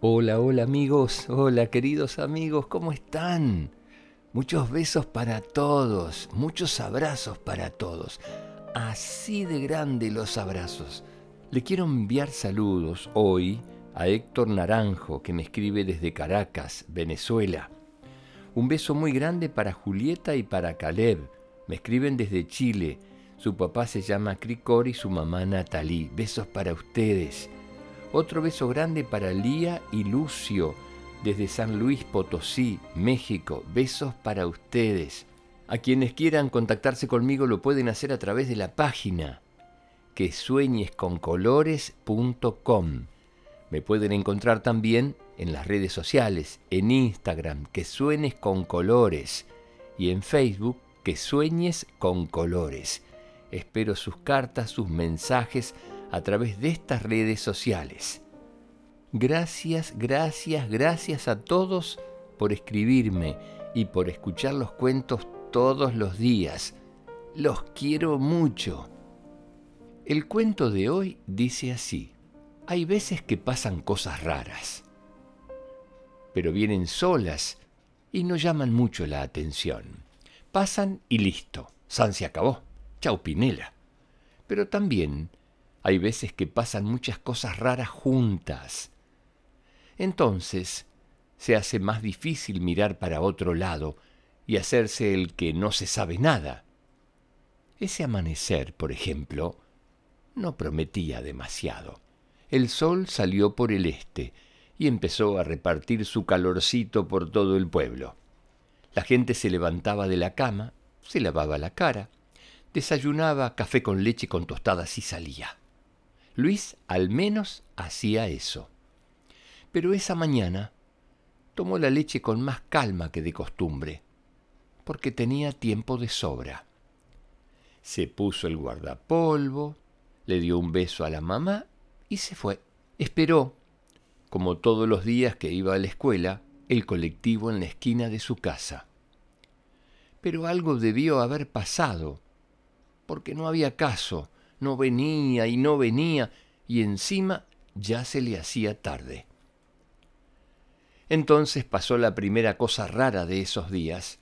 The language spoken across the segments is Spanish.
Hola, hola amigos, hola queridos amigos, ¿cómo están? Muchos besos para todos, muchos abrazos para todos. Así de grande los abrazos. Le quiero enviar saludos hoy a Héctor Naranjo, que me escribe desde Caracas, Venezuela. Un beso muy grande para Julieta y para Caleb. Me escriben desde Chile. Su papá se llama Cricor y su mamá Natalie. Besos para ustedes. Otro beso grande para Lía y Lucio desde San Luis Potosí, México. Besos para ustedes. A quienes quieran contactarse conmigo lo pueden hacer a través de la página que sueñesconcolores.com. Me pueden encontrar también en las redes sociales, en Instagram, que sueñes con colores, y en Facebook, que sueñes. Espero sus cartas, sus mensajes a través de estas redes sociales. Gracias, gracias, gracias a todos por escribirme y por escuchar los cuentos todos los días. Los quiero mucho. El cuento de hoy dice así. Hay veces que pasan cosas raras, pero vienen solas y no llaman mucho la atención. Pasan y listo. San se acabó. Chau Pinela. Pero también hay veces que pasan muchas cosas raras juntas entonces se hace más difícil mirar para otro lado y hacerse el que no se sabe nada. Ese amanecer, por ejemplo, no prometía demasiado. El sol salió por el este y empezó a repartir su calorcito por todo el pueblo. La gente se levantaba de la cama, se lavaba la cara, desayunaba café con leche con tostadas y salía. Luis al menos hacía eso pero esa mañana tomó la leche con más calma que de costumbre, porque tenía tiempo de sobra. Se puso el guardapolvo, le dio un beso a la mamá y se fue. Esperó, como todos los días que iba a la escuela, el colectivo en la esquina de su casa. Pero algo debió haber pasado, porque no había caso, no venía y no venía, y encima ya se le hacía tarde. Entonces pasó la primera cosa rara de esos días.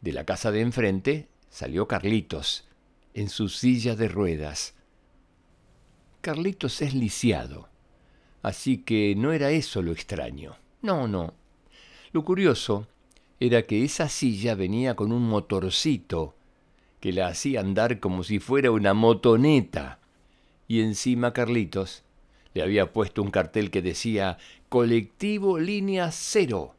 De la casa de enfrente salió Carlitos, en su silla de ruedas. Carlitos es lisiado, así que no era eso lo extraño. No, no. Lo curioso era que esa silla venía con un motorcito que la hacía andar como si fuera una motoneta. Y encima Carlitos le había puesto un cartel que decía Colectivo Línea Cero.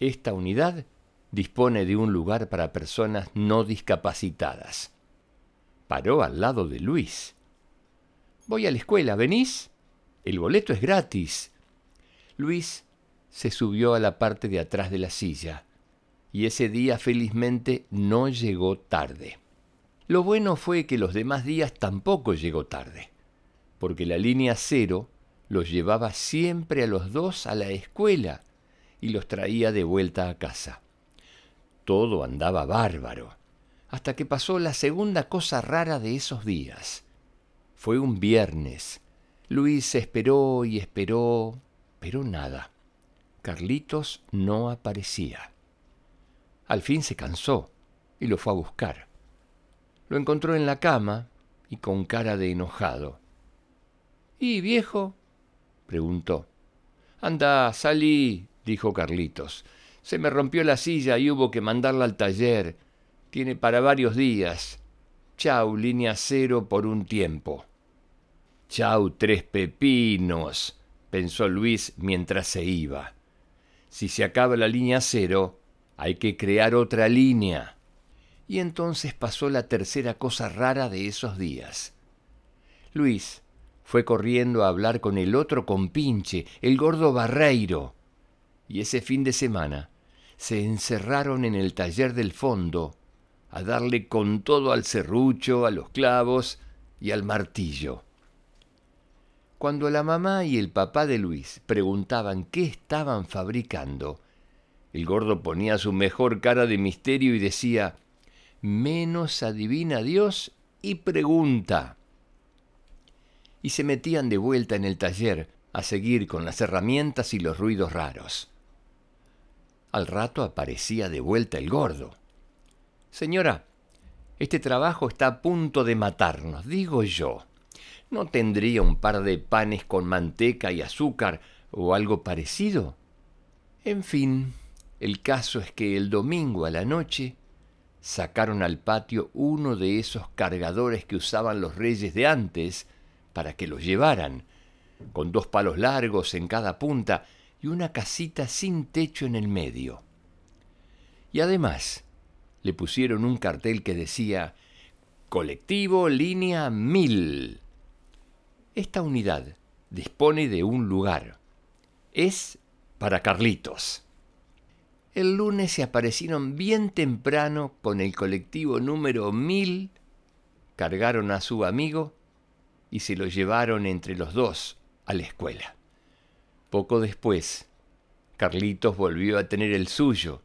Esta unidad dispone de un lugar para personas no discapacitadas. Paró al lado de Luis. Voy a la escuela, ¿venís? El boleto es gratis. Luis se subió a la parte de atrás de la silla, y ese día felizmente no llegó tarde. Lo bueno fue que los demás días tampoco llegó tarde porque la línea cero los llevaba siempre a los dos a la escuela y los traía de vuelta a casa. Todo andaba bárbaro, hasta que pasó la segunda cosa rara de esos días. Fue un viernes. Luis esperó y esperó, pero nada. Carlitos no aparecía. Al fin se cansó y lo fue a buscar. Lo encontró en la cama y con cara de enojado. ¿Y viejo? preguntó. Anda, salí, dijo Carlitos. Se me rompió la silla y hubo que mandarla al taller. Tiene para varios días. Chau, línea cero por un tiempo. Chau, tres pepinos, pensó Luis mientras se iba. Si se acaba la línea cero, hay que crear otra línea. Y entonces pasó la tercera cosa rara de esos días. Luis fue corriendo a hablar con el otro compinche, el gordo Barreiro. Y ese fin de semana se encerraron en el taller del fondo a darle con todo al serrucho, a los clavos y al martillo. Cuando la mamá y el papá de Luis preguntaban qué estaban fabricando, el gordo ponía su mejor cara de misterio y decía, menos adivina Dios y pregunta y se metían de vuelta en el taller a seguir con las herramientas y los ruidos raros. Al rato aparecía de vuelta el gordo. Señora, este trabajo está a punto de matarnos, digo yo. ¿No tendría un par de panes con manteca y azúcar o algo parecido? En fin, el caso es que el domingo a la noche sacaron al patio uno de esos cargadores que usaban los reyes de antes para que los llevaran, con dos palos largos en cada punta y una casita sin techo en el medio. Y además le pusieron un cartel que decía Colectivo Línea 1000. Esta unidad dispone de un lugar. Es para Carlitos. El lunes se aparecieron bien temprano con el colectivo número 1000, cargaron a su amigo y se lo llevaron entre los dos a la escuela. Poco después, Carlitos volvió a tener el suyo,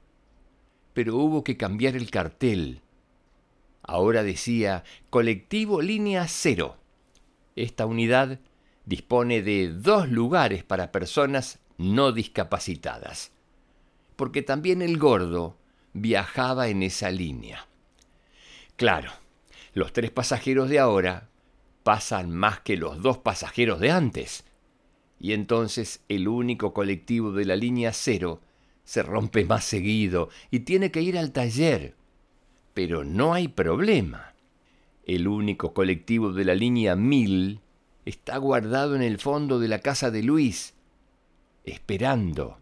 pero hubo que cambiar el cartel. Ahora decía Colectivo Línea Cero. Esta unidad dispone de dos lugares para personas no discapacitadas, porque también el gordo viajaba en esa línea. Claro, los tres pasajeros de ahora pasan más que los dos pasajeros de antes, y entonces el único colectivo de la línea cero se rompe más seguido y tiene que ir al taller. Pero no hay problema. El único colectivo de la línea 1000 está guardado en el fondo de la casa de Luis, esperando.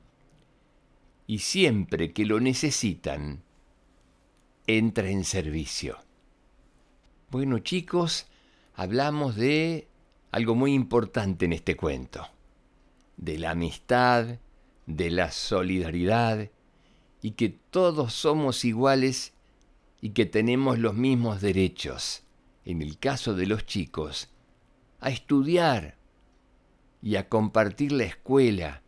Y siempre que lo necesitan, entra en servicio. Bueno chicos, hablamos de algo muy importante en este cuento, de la amistad, de la solidaridad y que todos somos iguales y que tenemos los mismos derechos, en el caso de los chicos, a estudiar y a compartir la escuela.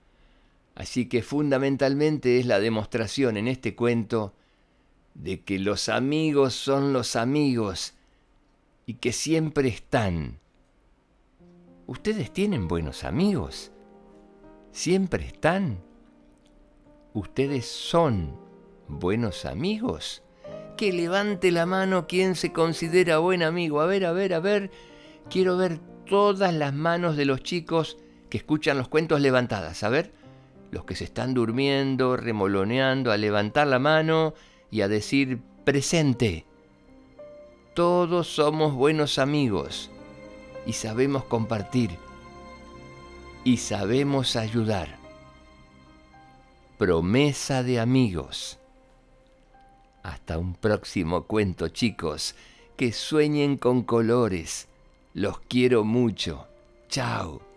Así que fundamentalmente es la demostración en este cuento de que los amigos son los amigos y que siempre están. ¿Ustedes tienen buenos amigos? ¿Siempre están? ¿Ustedes son buenos amigos? Que levante la mano quien se considera buen amigo. A ver, a ver, a ver. Quiero ver todas las manos de los chicos que escuchan los cuentos levantadas. A ver, los que se están durmiendo, remoloneando, a levantar la mano y a decir presente. Todos somos buenos amigos y sabemos compartir y sabemos ayudar. Promesa de amigos. Hasta un próximo cuento, chicos. Que sueñen con colores. Los quiero mucho. Chao.